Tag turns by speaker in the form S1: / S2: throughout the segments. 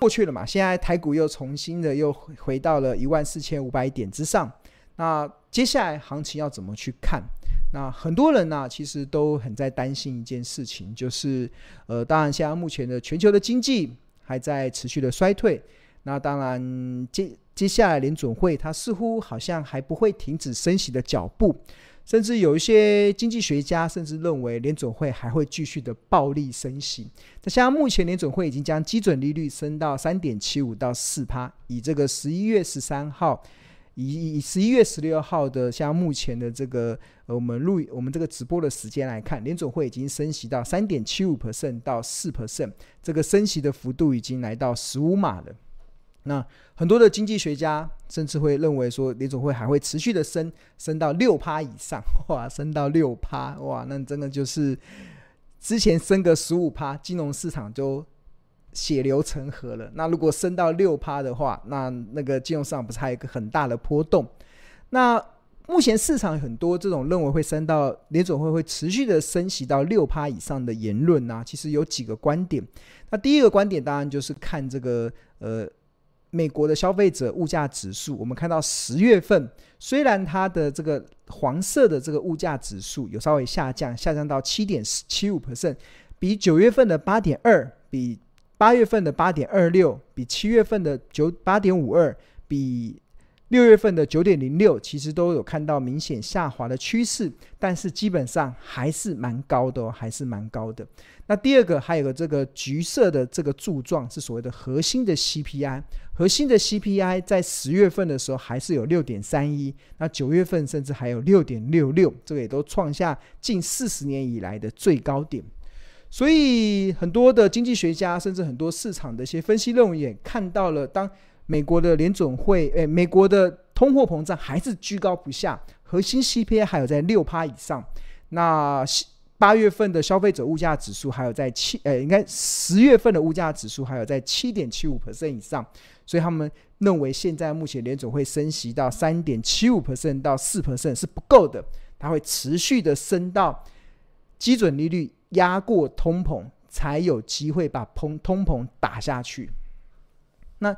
S1: 过去了嘛，现在台股又重新的又回到了一万四千五百点之上。那接下来行情要怎么去看？那很多人呢、其实都很在担心一件事情，就是呃，当然现在目前的全球的经济还在持续的衰退。那当然接接下来联准会它似乎好像还不会停止升息的脚步。甚至有一些经济学家甚至认为联准会还会继续的暴力升息。那像目前联准会已经将基准利率升到三点七五到四趴，以这个十一月十三号，以以十一月十六号的像目前的这个呃我们录我们这个直播的时间来看，联准会已经升息到三点七五 percent 到四 percent，这个升息的幅度已经来到十五码了。那很多的经济学家甚至会认为说，联总会还会持续的升，升到六趴以上，哇，升到六趴，哇，那真的就是之前升个十五趴，金融市场就血流成河了。那如果升到六趴的话，那那个金融市场不是还有一个很大的波动？那目前市场很多这种认为会升到联总会会持续的升息到六趴以上的言论呢、啊，其实有几个观点。那第一个观点当然就是看这个呃。美国的消费者物价指数，我们看到十月份虽然它的这个黄色的这个物价指数有稍微下降，下降到七点七五 percent，比九月份的八点二，比八月份的八点二六，比七月份的九八点五二，比。六月份的九点零六，其实都有看到明显下滑的趋势，但是基本上还是蛮高的哦，还是蛮高的。那第二个还有个这个橘色的这个柱状是所谓的核心的 CPI，核心的 CPI 在十月份的时候还是有六点三一，那九月份甚至还有六点六六，这个也都创下近四十年以来的最高点。所以很多的经济学家，甚至很多市场的一些分析认为也看到了当。美国的联准会，诶，美国的通货膨胀还是居高不下，核心 CPI 还有在六趴以上。那八月份的消费者物价指数还有在七，呃，应该十月份的物价指数还有在七点七五 percent 以上。所以他们认为，现在目前联总会升息到三点七五 percent 到四 percent 是不够的，它会持续的升到基准利率压过通膨，才有机会把通通膨打下去。那。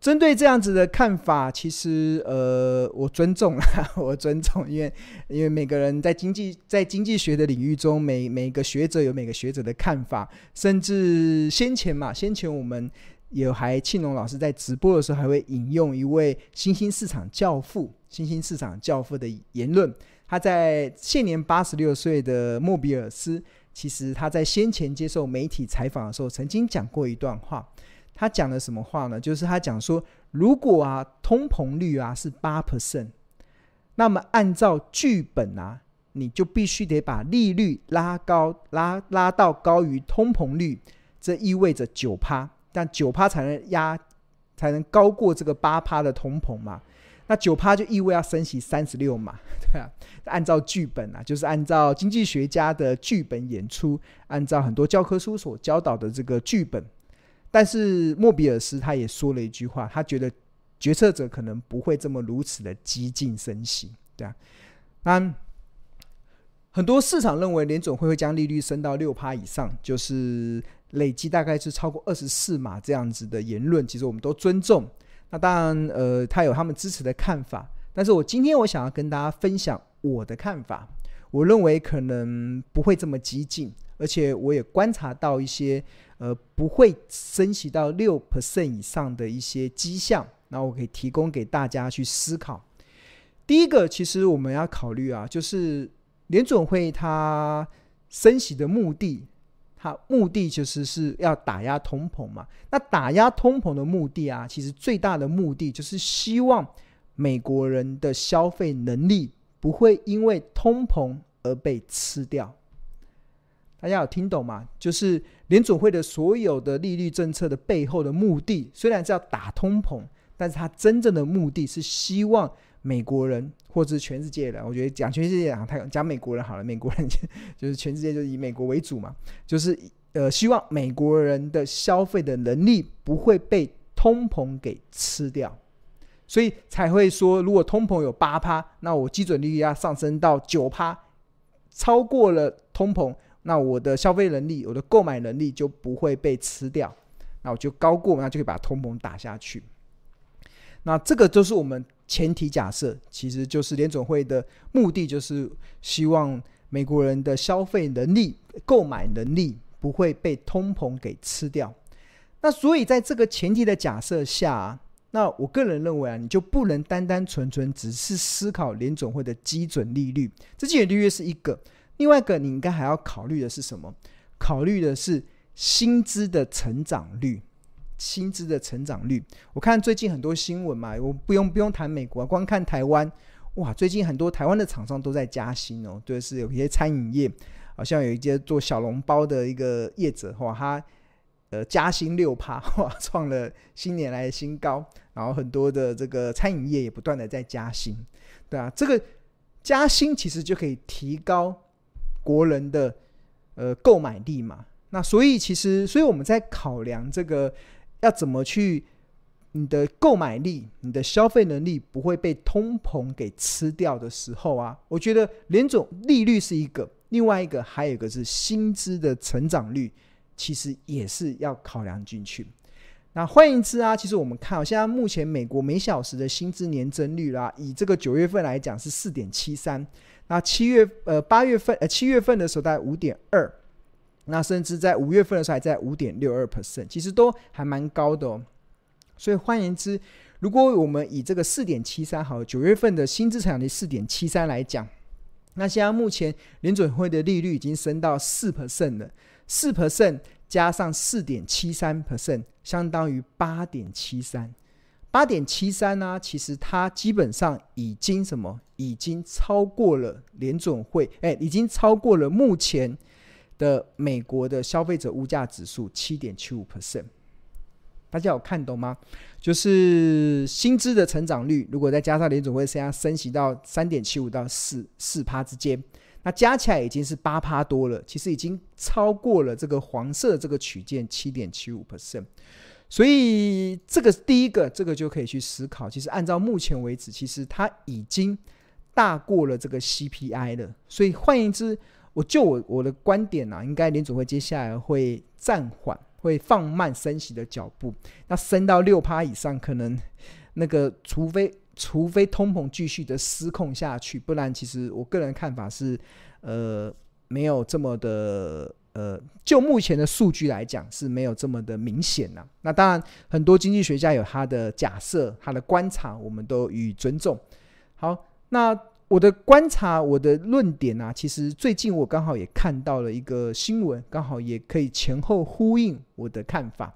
S1: 针对这样子的看法，其实呃，我尊重啦，我尊重，因为因为每个人在经济在经济学的领域中，每每个学者有每个学者的看法，甚至先前嘛，先前我们有还庆隆老师在直播的时候，还会引用一位新兴市场教父、新兴市场教父的言论。他在现年八十六岁的莫比尔斯，其实他在先前接受媒体采访的时候，曾经讲过一段话。他讲了什么话呢？就是他讲说，如果啊通膨率啊是八 percent，那么按照剧本啊，你就必须得把利率拉高，拉拉到高于通膨率，这意味着九趴，但九趴才能压，才能高过这个八趴的通膨嘛。那九趴就意味要升息三十六嘛，对啊。按照剧本啊，就是按照经济学家的剧本演出，按照很多教科书所教导的这个剧本。但是莫比尔斯他也说了一句话，他觉得决策者可能不会这么如此的激进升息，对啊。那很多市场认为联总会会将利率升到六趴以上，就是累计大概是超过二十四码这样子的言论，其实我们都尊重。那当然，呃，他有他们支持的看法，但是我今天我想要跟大家分享我的看法，我认为可能不会这么激进，而且我也观察到一些。呃，不会升息到六 percent 以上的一些迹象，那我可以提供给大家去思考。第一个，其实我们要考虑啊，就是联准会它升息的目的，它目的就是是要打压通膨嘛。那打压通膨的目的啊，其实最大的目的就是希望美国人的消费能力不会因为通膨而被吃掉。大家有听懂吗？就是联准会的所有的利率政策的背后的目的，虽然是要打通膨，但是它真正的目的是希望美国人或者是全世界的，我觉得讲全世界讲太讲美国人好了，美国人就是全世界就是以美国为主嘛，就是呃希望美国人的消费的能力不会被通膨给吃掉，所以才会说，如果通膨有八趴，那我基准利率要上升到九趴，超过了通膨。那我的消费能力，我的购买能力就不会被吃掉。那我就高过，那就可以把通膨打下去。那这个就是我们前提假设，其实就是联总会的目的，就是希望美国人的消费能力、购买能力不会被通膨给吃掉。那所以在这个前提的假设下，那我个人认为啊，你就不能单单纯纯只是思考联总会的基准利率，这基准利率是一个，另外一个你应该还要考虑的是什么？考虑的是薪资的成长率。薪资的成长率，我看最近很多新闻嘛，我不用不用谈美国，光看台湾，哇，最近很多台湾的厂商都在加薪哦，对，是有一些餐饮业，好像有一些做小笼包的一个业者，哇，他呃加薪六趴，哇，创了新年来的新高，然后很多的这个餐饮业也不断的在加薪，对啊，这个加薪其实就可以提高国人的呃购买力嘛，那所以其实，所以我们在考量这个。要怎么去你的购买力、你的消费能力不会被通膨给吃掉的时候啊？我觉得联总利率是一个，另外一个还有一个是薪资的成长率，其实也是要考量进去。那换言之啊，其实我们看，现在目前美国每小时的薪资年增率啦，以这个九月份来讲是四点七三，那七月呃八月份呃七月份的时候大概五点二。那甚至在五月份的时候还在五点六二 percent，其实都还蛮高的哦。所以换言之，如果我们以这个四点七三好，九月份的新资产的四点七三来讲，那现在目前联准会的利率已经升到四 percent 了，四 percent 加上四点七三 percent，相当于八点七三。八点七三呢，其实它基本上已经什么？已经超过了联准会，哎，已经超过了目前。的美国的消费者物价指数七点七五 percent，大家有看懂吗？就是薪资的成长率，如果再加上联准会现在升息到三点七五到四四趴之间，那加起来已经是八趴多了，其实已经超过了这个黄色这个曲线七点七五 percent。所以这个第一个，这个就可以去思考，其实按照目前为止，其实它已经大过了这个 CPI 了。所以换言之，我就我我的观点啊，应该联总会接下来会暂缓，会放慢升息的脚步。那升到六趴以上，可能那个除非除非通膨继续的失控下去，不然其实我个人看法是，呃，没有这么的呃，就目前的数据来讲是没有这么的明显呐、那当然，很多经济学家有他的假设，他的观察，我们都予以尊重。好，那。我的观察，我的论点啊，其实最近我刚好也看到了一个新闻，刚好也可以前后呼应我的看法。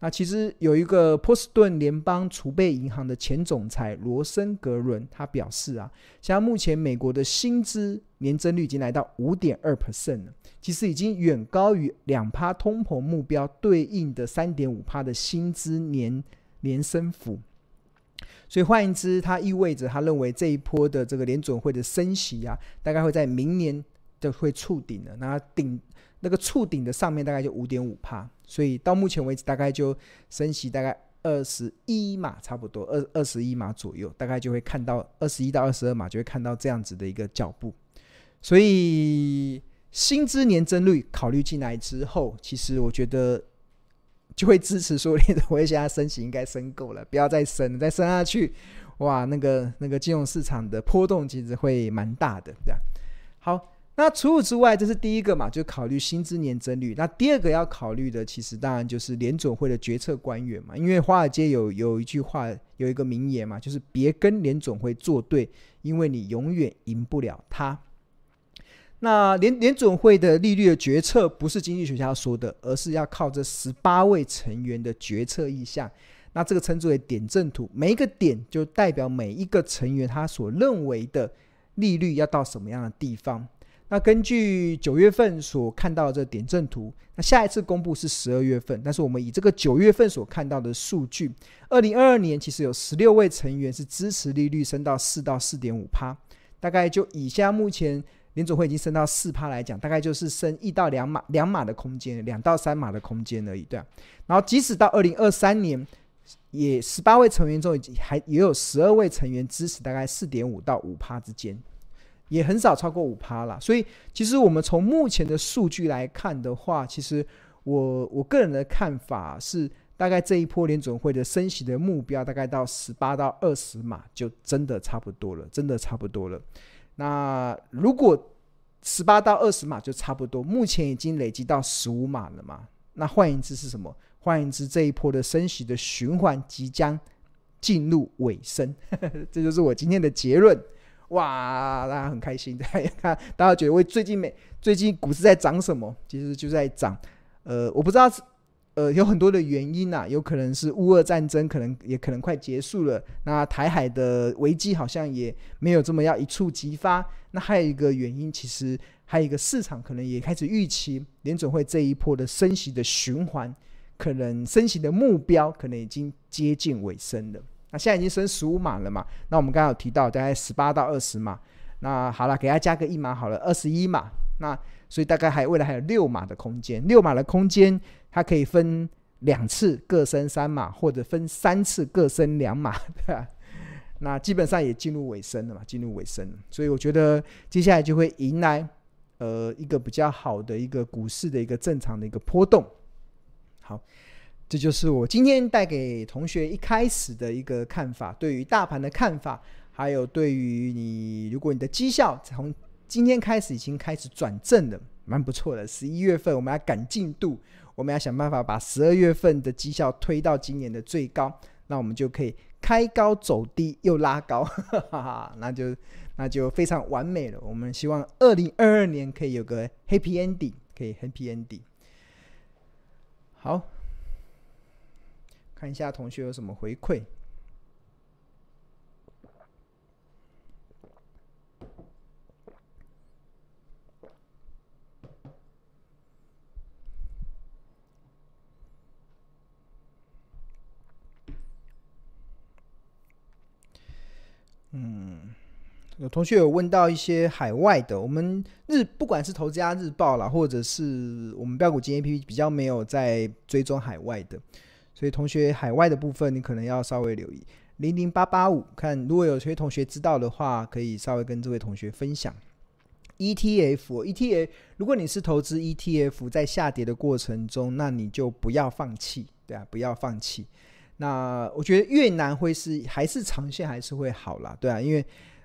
S1: 那其实有一个波士顿联邦储备银行的前总裁罗森格伦，他表示啊，像目前美国的薪资年增率已经来到五点二 percent 了，其实已经远高于两趴通膨目标对应的三点五趴的薪资年年升幅。所以换言之，它意味着他认为这一波的这个联准会的升息啊，大概会在明年就会触顶了。那顶那个触顶的上面大概就五点五趴，所以到目前为止大概就升息大概二十一码，差不多二二十一码左右，大概就会看到二十一到二十二码就会看到这样子的一个脚步。所以薪资年增率考虑进来之后，其实我觉得。就会支持说，联准会现在升息应该升够了，不要再升，再升下去，哇，那个那个金融市场的波动其实会蛮大的，对吧？好，那除此之外，这是第一个嘛，就考虑薪资年增率。那第二个要考虑的，其实当然就是联准会的决策官员嘛，因为华尔街有有一句话，有一个名言嘛，就是别跟联准会作对，因为你永远赢不了他。那联联准会的利率的决策不是经济学家说的，而是要靠这十八位成员的决策意向。那这个称之为点阵图，每一个点就代表每一个成员他所认为的利率要到什么样的地方。那根据九月份所看到的这点阵图，那下一次公布是十二月份，但是我们以这个九月份所看到的数据，二零二二年其实有十六位成员是支持利率升到四到四点五趴，大概就以下目前。联准会已经升到四趴来讲，大概就是升一到两码两码的空间，两到三码的空间而已，对啊。然后即使到二零二三年，也十八位成员中已经，还也有十二位成员支持大概四点五到五趴之间，也很少超过五趴了。所以，其实我们从目前的数据来看的话，其实我我个人的看法是，大概这一波联准会的升息的目标，大概到十八到二十码就真的差不多了，真的差不多了。那如果十八到二十码就差不多，目前已经累积到十五码了嘛？那换言之是什么？换言之，这一波的升息的循环即将进入尾声，这就是我今天的结论。哇，大家很开心，大家，大家觉得为最近没最近股市在涨什么？其实就在涨。呃，我不知道，呃，有很多的原因呐、有可能是乌俄战争，可能也可能快结束了。那台海的危机好像也没有这么要一触即发。那还有一个原因，其实还有一个市场可能也开始预期联准会这一波的升息的循环，可能升息的目标可能已经接近尾声了。那现在已经升十五码了嘛？那我们刚刚有提到大概十八到二十码。那好了，给它加个一码好了，二十一码。那所以大概还未来还有六码的空间。六码的空间，它可以分两次各升三码，或者分三次各升两码，对吧？那基本上也进入尾声了嘛，进入尾声。所以我觉得接下来就会迎来呃一个比较好的一个股市的一个正常的一个波动。好。这就是我今天带给同学一开始的一个看法，对于大盘的看法，还有对于你，如果你的绩效从今天开始已经开始转正了，蛮不错的。十一月份我们要赶进度，我们要想办法把十二月份的绩效推到今年的最高，那我们就可以开高走低又拉高，哈哈哈，那就那就非常完美了。我们希望二零二二年可以有个 happy ending，可以 happy ending。好。看一下同学有什么回馈。嗯，有同学有问到一些海外的，我们日不管是投资家日报啦，或者是我们标股金 APP 比较没有在追踪海外的。所以同学海外的部分，你可能要稍微留意零零八八五，看如果有些同学知道的话，可以稍微跟这位同学分享。ETF，ETF，如果你是投资 ETF，在下跌的过程中，那你就不要放弃，对啊，不要放弃。那我觉得越南会是还是长线还是会好啦，对啊，因为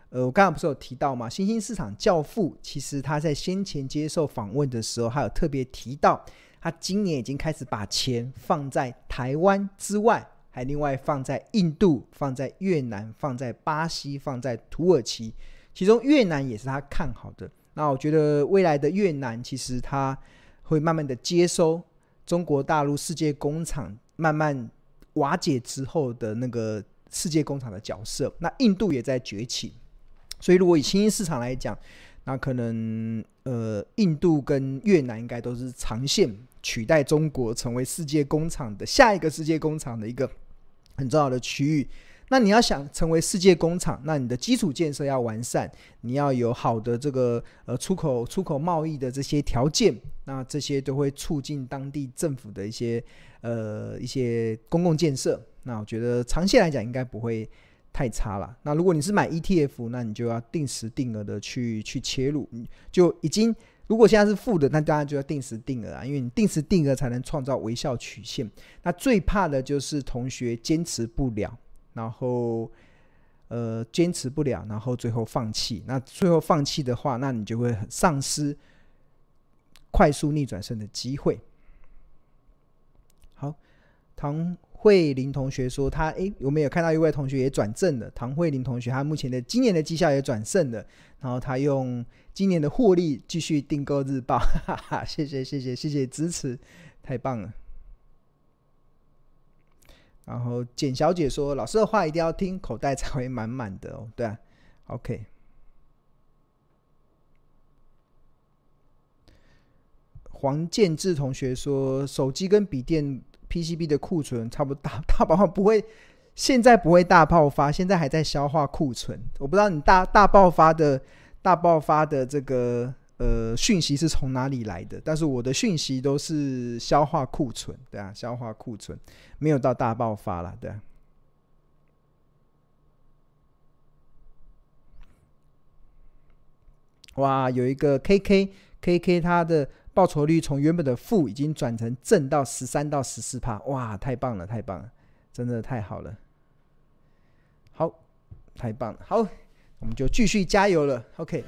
S1: 呃，我刚刚不是有提到嘛，新兴市场教父其实他在先前接受访问的时候，还有特别提到。他今年已经开始把钱放在台湾之外，还另外放在印度、放在越南、放在巴西、放在土耳其，其中越南也是他看好的。那我觉得未来的越南其实他会慢慢的接收中国大陆世界工厂慢慢瓦解之后的那个世界工厂的角色。那印度也在崛起，所以如果以新兴市场来讲，那可能呃印度跟越南应该都是长线。取代中国成为世界工厂的下一个世界工厂的一个很重要的区域。那你要想成为世界工厂，那你的基础建设要完善，你要有好的这个呃出口出口贸易的这些条件，那这些都会促进当地政府的一些呃一些公共建设。那我觉得长线来讲应该不会太差了。那如果你是买 ETF，那你就要定时定额的去去切入，就已经。如果现在是负的，那当然就要定时定额啊，因为你定时定额才能创造微笑曲线。那最怕的就是同学坚持不了，然后呃坚持不了，然后最后放弃。那最后放弃的话，那你就会丧失快速逆转胜的机会。唐。慧玲同学说他：“他诶，有没有看到一位同学也转正了？唐慧玲同学，他目前的今年的绩效也转正了，然后他用今年的获利继续订购日报，哈哈，谢谢谢谢谢谢支持，太棒了。”然后简小姐说：“老师的话一定要听，口袋才会满满的哦。”对啊，OK。黄建志同学说：“手机跟笔电。” PCB 的库存差不多大 大爆发不会，现在不会大爆发，现在还在消化库存。我不知道你大大爆发的大爆发的这个呃讯息是从哪里来的，但是我的讯息都是消化库存，对啊，消化库存没有到大爆发了，对。哇，有一个 KK KK 他的。报酬率从原本的负已经转成正到十三到十四帕，哇，太棒了，太棒了，真的太好了，好，太棒了，好，我们就继续加油了，OK。